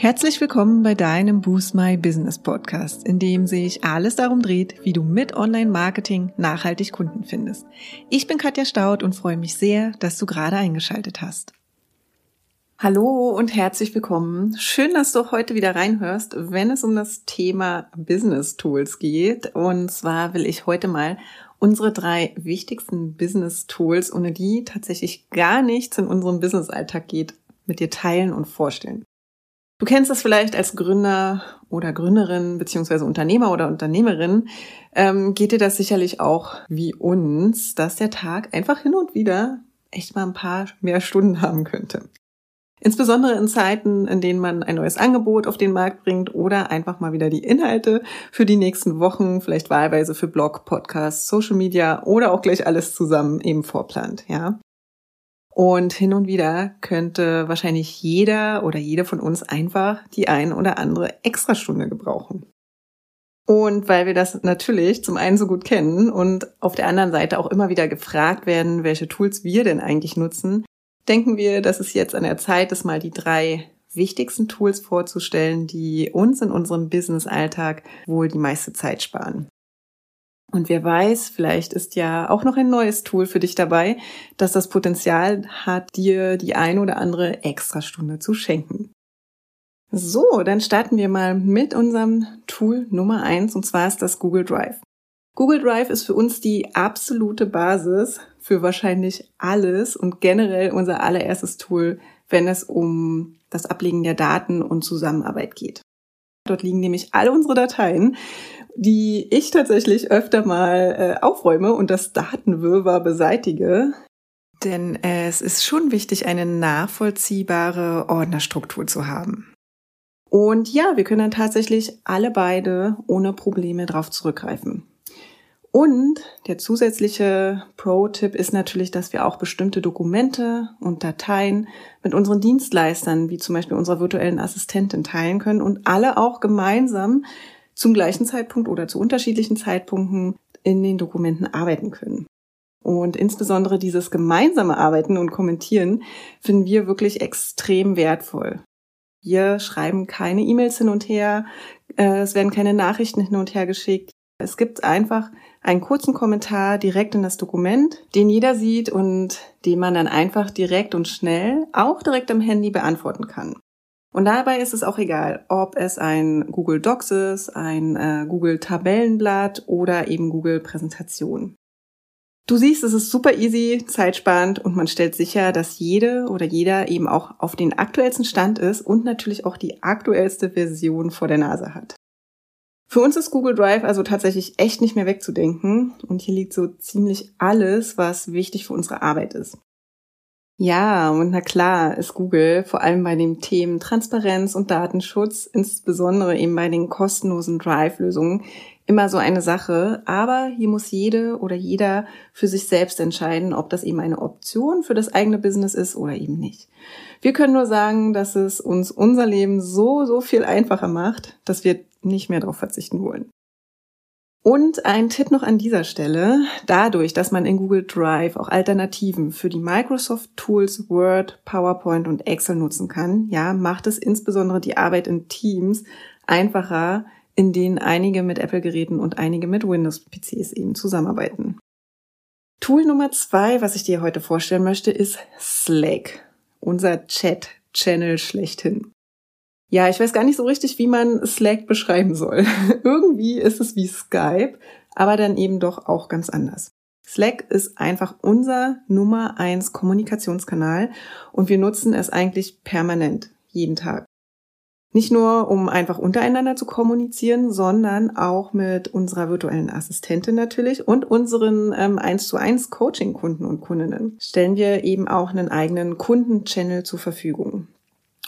Herzlich willkommen bei deinem Boost My Business Podcast, in dem sich alles darum dreht, wie du mit Online-Marketing nachhaltig Kunden findest. Ich bin Katja Staud und freue mich sehr, dass du gerade eingeschaltet hast. Hallo und herzlich willkommen. Schön, dass du heute wieder reinhörst, wenn es um das Thema Business Tools geht. Und zwar will ich heute mal unsere drei wichtigsten Business Tools, ohne die tatsächlich gar nichts in unserem Business-Alltag geht, mit dir teilen und vorstellen. Du kennst das vielleicht als Gründer oder Gründerin beziehungsweise Unternehmer oder Unternehmerin. Ähm, geht dir das sicherlich auch wie uns, dass der Tag einfach hin und wieder echt mal ein paar mehr Stunden haben könnte. Insbesondere in Zeiten, in denen man ein neues Angebot auf den Markt bringt oder einfach mal wieder die Inhalte für die nächsten Wochen, vielleicht wahlweise für Blog, Podcast, Social Media oder auch gleich alles zusammen eben vorplant, ja. Und hin und wieder könnte wahrscheinlich jeder oder jede von uns einfach die ein oder andere Extrastunde gebrauchen. Und weil wir das natürlich zum einen so gut kennen und auf der anderen Seite auch immer wieder gefragt werden, welche Tools wir denn eigentlich nutzen, denken wir, dass es jetzt an der Zeit ist, mal die drei wichtigsten Tools vorzustellen, die uns in unserem Business-Alltag wohl die meiste Zeit sparen. Und wer weiß, vielleicht ist ja auch noch ein neues Tool für dich dabei, das das Potenzial hat, dir die ein oder andere Extrastunde zu schenken. So, dann starten wir mal mit unserem Tool Nummer eins und zwar ist das Google Drive. Google Drive ist für uns die absolute Basis für wahrscheinlich alles und generell unser allererstes Tool, wenn es um das Ablegen der Daten und Zusammenarbeit geht. Dort liegen nämlich alle unsere Dateien die ich tatsächlich öfter mal äh, aufräume und das Datenwirrwarr beseitige. Denn es ist schon wichtig, eine nachvollziehbare Ordnerstruktur zu haben. Und ja, wir können dann tatsächlich alle beide ohne Probleme darauf zurückgreifen. Und der zusätzliche Pro-Tipp ist natürlich, dass wir auch bestimmte Dokumente und Dateien mit unseren Dienstleistern, wie zum Beispiel unserer virtuellen Assistentin, teilen können und alle auch gemeinsam zum gleichen Zeitpunkt oder zu unterschiedlichen Zeitpunkten in den Dokumenten arbeiten können. Und insbesondere dieses gemeinsame Arbeiten und Kommentieren finden wir wirklich extrem wertvoll. Wir schreiben keine E-Mails hin und her, äh, es werden keine Nachrichten hin und her geschickt. Es gibt einfach einen kurzen Kommentar direkt in das Dokument, den jeder sieht und den man dann einfach direkt und schnell, auch direkt am Handy beantworten kann. Und dabei ist es auch egal, ob es ein Google Docs ist, ein äh, Google Tabellenblatt oder eben Google Präsentation. Du siehst, es ist super easy, zeitsparend und man stellt sicher, dass jede oder jeder eben auch auf den aktuellsten Stand ist und natürlich auch die aktuellste Version vor der Nase hat. Für uns ist Google Drive also tatsächlich echt nicht mehr wegzudenken und hier liegt so ziemlich alles, was wichtig für unsere Arbeit ist. Ja, und na klar ist Google vor allem bei den Themen Transparenz und Datenschutz, insbesondere eben bei den kostenlosen Drive-Lösungen, immer so eine Sache. Aber hier muss jede oder jeder für sich selbst entscheiden, ob das eben eine Option für das eigene Business ist oder eben nicht. Wir können nur sagen, dass es uns unser Leben so, so viel einfacher macht, dass wir nicht mehr darauf verzichten wollen. Und ein Tipp noch an dieser Stelle. Dadurch, dass man in Google Drive auch Alternativen für die Microsoft Tools Word, PowerPoint und Excel nutzen kann, ja, macht es insbesondere die Arbeit in Teams einfacher, in denen einige mit Apple-Geräten und einige mit Windows-PCs eben zusammenarbeiten. Tool Nummer zwei, was ich dir heute vorstellen möchte, ist Slack, unser Chat-Channel schlechthin. Ja, ich weiß gar nicht so richtig, wie man Slack beschreiben soll. Irgendwie ist es wie Skype, aber dann eben doch auch ganz anders. Slack ist einfach unser Nummer eins Kommunikationskanal und wir nutzen es eigentlich permanent, jeden Tag. Nicht nur, um einfach untereinander zu kommunizieren, sondern auch mit unserer virtuellen Assistentin natürlich und unseren ähm, 1 zu 1 Coaching-Kunden und Kundinnen stellen wir eben auch einen eigenen Kundenchannel zur Verfügung.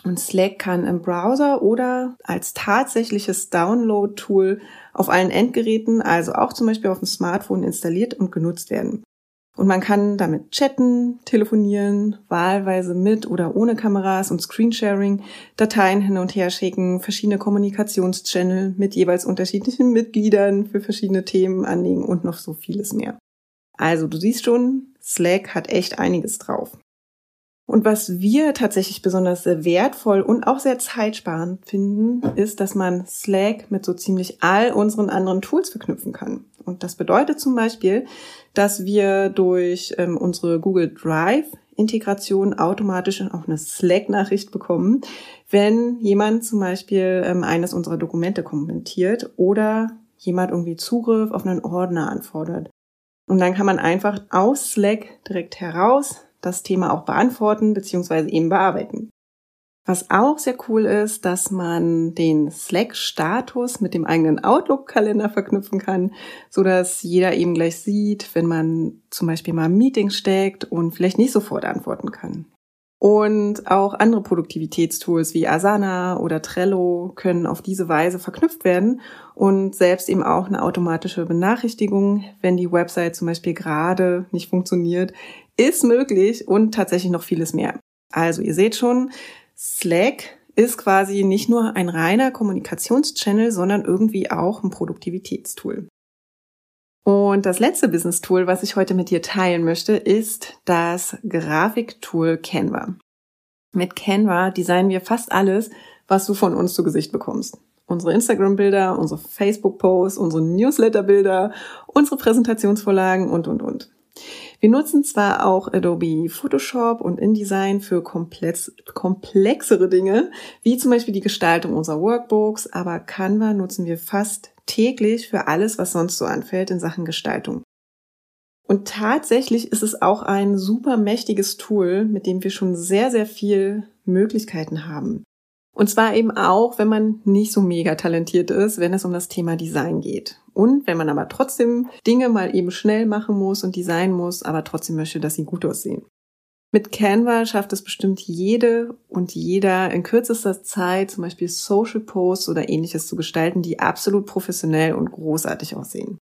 Und Slack kann im Browser oder als tatsächliches Download-Tool auf allen Endgeräten, also auch zum Beispiel auf dem Smartphone installiert und genutzt werden. Und man kann damit chatten, telefonieren, wahlweise mit oder ohne Kameras und Screensharing, Dateien hin und her schicken, verschiedene Kommunikationschannel mit jeweils unterschiedlichen Mitgliedern für verschiedene Themen anlegen und noch so vieles mehr. Also du siehst schon, Slack hat echt einiges drauf. Und was wir tatsächlich besonders wertvoll und auch sehr zeitsparend finden, ist, dass man Slack mit so ziemlich all unseren anderen Tools verknüpfen kann. Und das bedeutet zum Beispiel, dass wir durch ähm, unsere Google Drive Integration automatisch auch eine Slack-Nachricht bekommen, wenn jemand zum Beispiel ähm, eines unserer Dokumente kommentiert oder jemand irgendwie Zugriff auf einen Ordner anfordert. Und dann kann man einfach aus Slack direkt heraus das Thema auch beantworten bzw. eben bearbeiten. Was auch sehr cool ist, dass man den Slack-Status mit dem eigenen Outlook-Kalender verknüpfen kann, so dass jeder eben gleich sieht, wenn man zum Beispiel mal ein Meeting steckt und vielleicht nicht sofort antworten kann. Und auch andere Produktivitätstools wie Asana oder Trello können auf diese Weise verknüpft werden und selbst eben auch eine automatische Benachrichtigung, wenn die Website zum Beispiel gerade nicht funktioniert, ist möglich und tatsächlich noch vieles mehr. Also ihr seht schon, Slack ist quasi nicht nur ein reiner Kommunikationschannel, sondern irgendwie auch ein Produktivitätstool. Und das letzte Business-Tool, was ich heute mit dir teilen möchte, ist das Grafiktool Canva. Mit Canva designen wir fast alles, was du von uns zu Gesicht bekommst. Unsere Instagram-Bilder, unsere Facebook-Posts, unsere Newsletter-Bilder, unsere Präsentationsvorlagen und, und, und. Wir nutzen zwar auch Adobe Photoshop und InDesign für komplex, komplexere Dinge, wie zum Beispiel die Gestaltung unserer Workbooks, aber Canva nutzen wir fast täglich für alles, was sonst so anfällt in Sachen Gestaltung. Und tatsächlich ist es auch ein super mächtiges Tool, mit dem wir schon sehr, sehr viel Möglichkeiten haben. Und zwar eben auch, wenn man nicht so mega talentiert ist, wenn es um das Thema Design geht. Und wenn man aber trotzdem Dinge mal eben schnell machen muss und designen muss, aber trotzdem möchte, dass sie gut aussehen. Mit Canva schafft es bestimmt jede und jeder in kürzester Zeit zum Beispiel Social Posts oder ähnliches zu gestalten, die absolut professionell und großartig aussehen.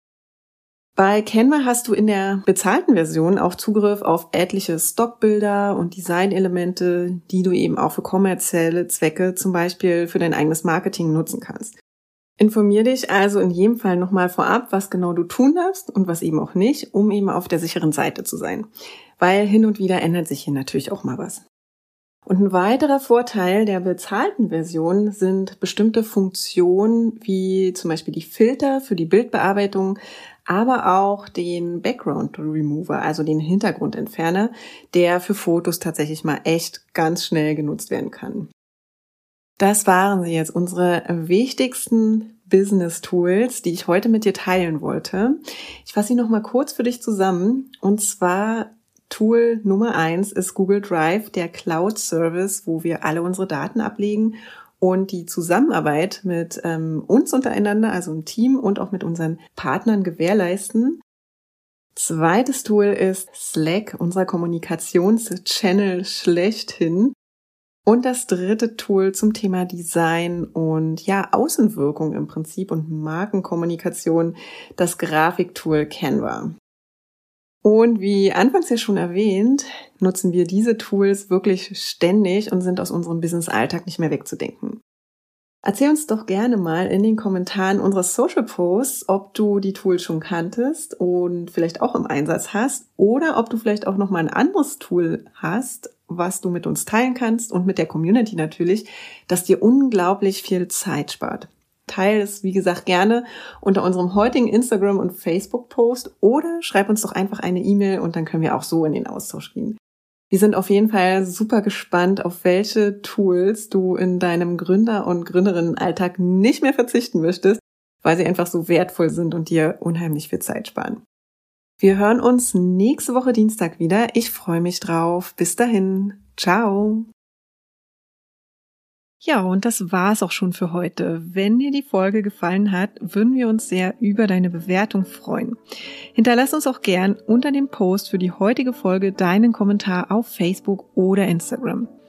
Bei Canva hast du in der bezahlten Version auch Zugriff auf etliche Stockbilder und Designelemente, die du eben auch für kommerzielle Zwecke, zum Beispiel für dein eigenes Marketing nutzen kannst. Informier dich also in jedem Fall nochmal vorab, was genau du tun darfst und was eben auch nicht, um eben auf der sicheren Seite zu sein weil hin und wieder ändert sich hier natürlich auch mal was. Und ein weiterer Vorteil der bezahlten Version sind bestimmte Funktionen wie zum Beispiel die Filter für die Bildbearbeitung, aber auch den Background Remover, also den Hintergrundentferner, der für Fotos tatsächlich mal echt ganz schnell genutzt werden kann. Das waren sie jetzt, unsere wichtigsten Business Tools, die ich heute mit dir teilen wollte. Ich fasse sie nochmal kurz für dich zusammen. Und zwar Tool Nummer eins ist Google Drive, der Cloud Service, wo wir alle unsere Daten ablegen und die Zusammenarbeit mit ähm, uns untereinander, also im Team und auch mit unseren Partnern gewährleisten. Zweites Tool ist Slack, unser Kommunikationschannel schlechthin. Und das dritte Tool zum Thema Design und ja, Außenwirkung im Prinzip und Markenkommunikation, das Grafiktool Canva. Und wie anfangs ja schon erwähnt, nutzen wir diese Tools wirklich ständig und sind aus unserem Business-Alltag nicht mehr wegzudenken. Erzähl uns doch gerne mal in den Kommentaren unserer Social Posts, ob du die Tools schon kanntest und vielleicht auch im Einsatz hast oder ob du vielleicht auch noch mal ein anderes Tool hast, was du mit uns teilen kannst und mit der Community natürlich, das dir unglaublich viel Zeit spart. Teil es, wie gesagt, gerne unter unserem heutigen Instagram- und Facebook-Post oder schreib uns doch einfach eine E-Mail und dann können wir auch so in den Austausch gehen. Wir sind auf jeden Fall super gespannt, auf welche Tools du in deinem Gründer- und Gründerinnenalltag nicht mehr verzichten möchtest, weil sie einfach so wertvoll sind und dir unheimlich viel Zeit sparen. Wir hören uns nächste Woche Dienstag wieder. Ich freue mich drauf. Bis dahin. Ciao. Ja, und das war's auch schon für heute. Wenn dir die Folge gefallen hat, würden wir uns sehr über deine Bewertung freuen. Hinterlass uns auch gern unter dem Post für die heutige Folge deinen Kommentar auf Facebook oder Instagram.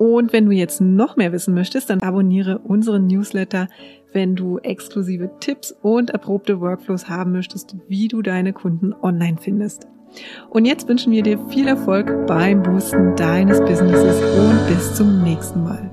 Und wenn du jetzt noch mehr wissen möchtest, dann abonniere unseren Newsletter, wenn du exklusive Tipps und erprobte Workflows haben möchtest, wie du deine Kunden online findest. Und jetzt wünschen wir dir viel Erfolg beim Boosten deines Businesses und bis zum nächsten Mal.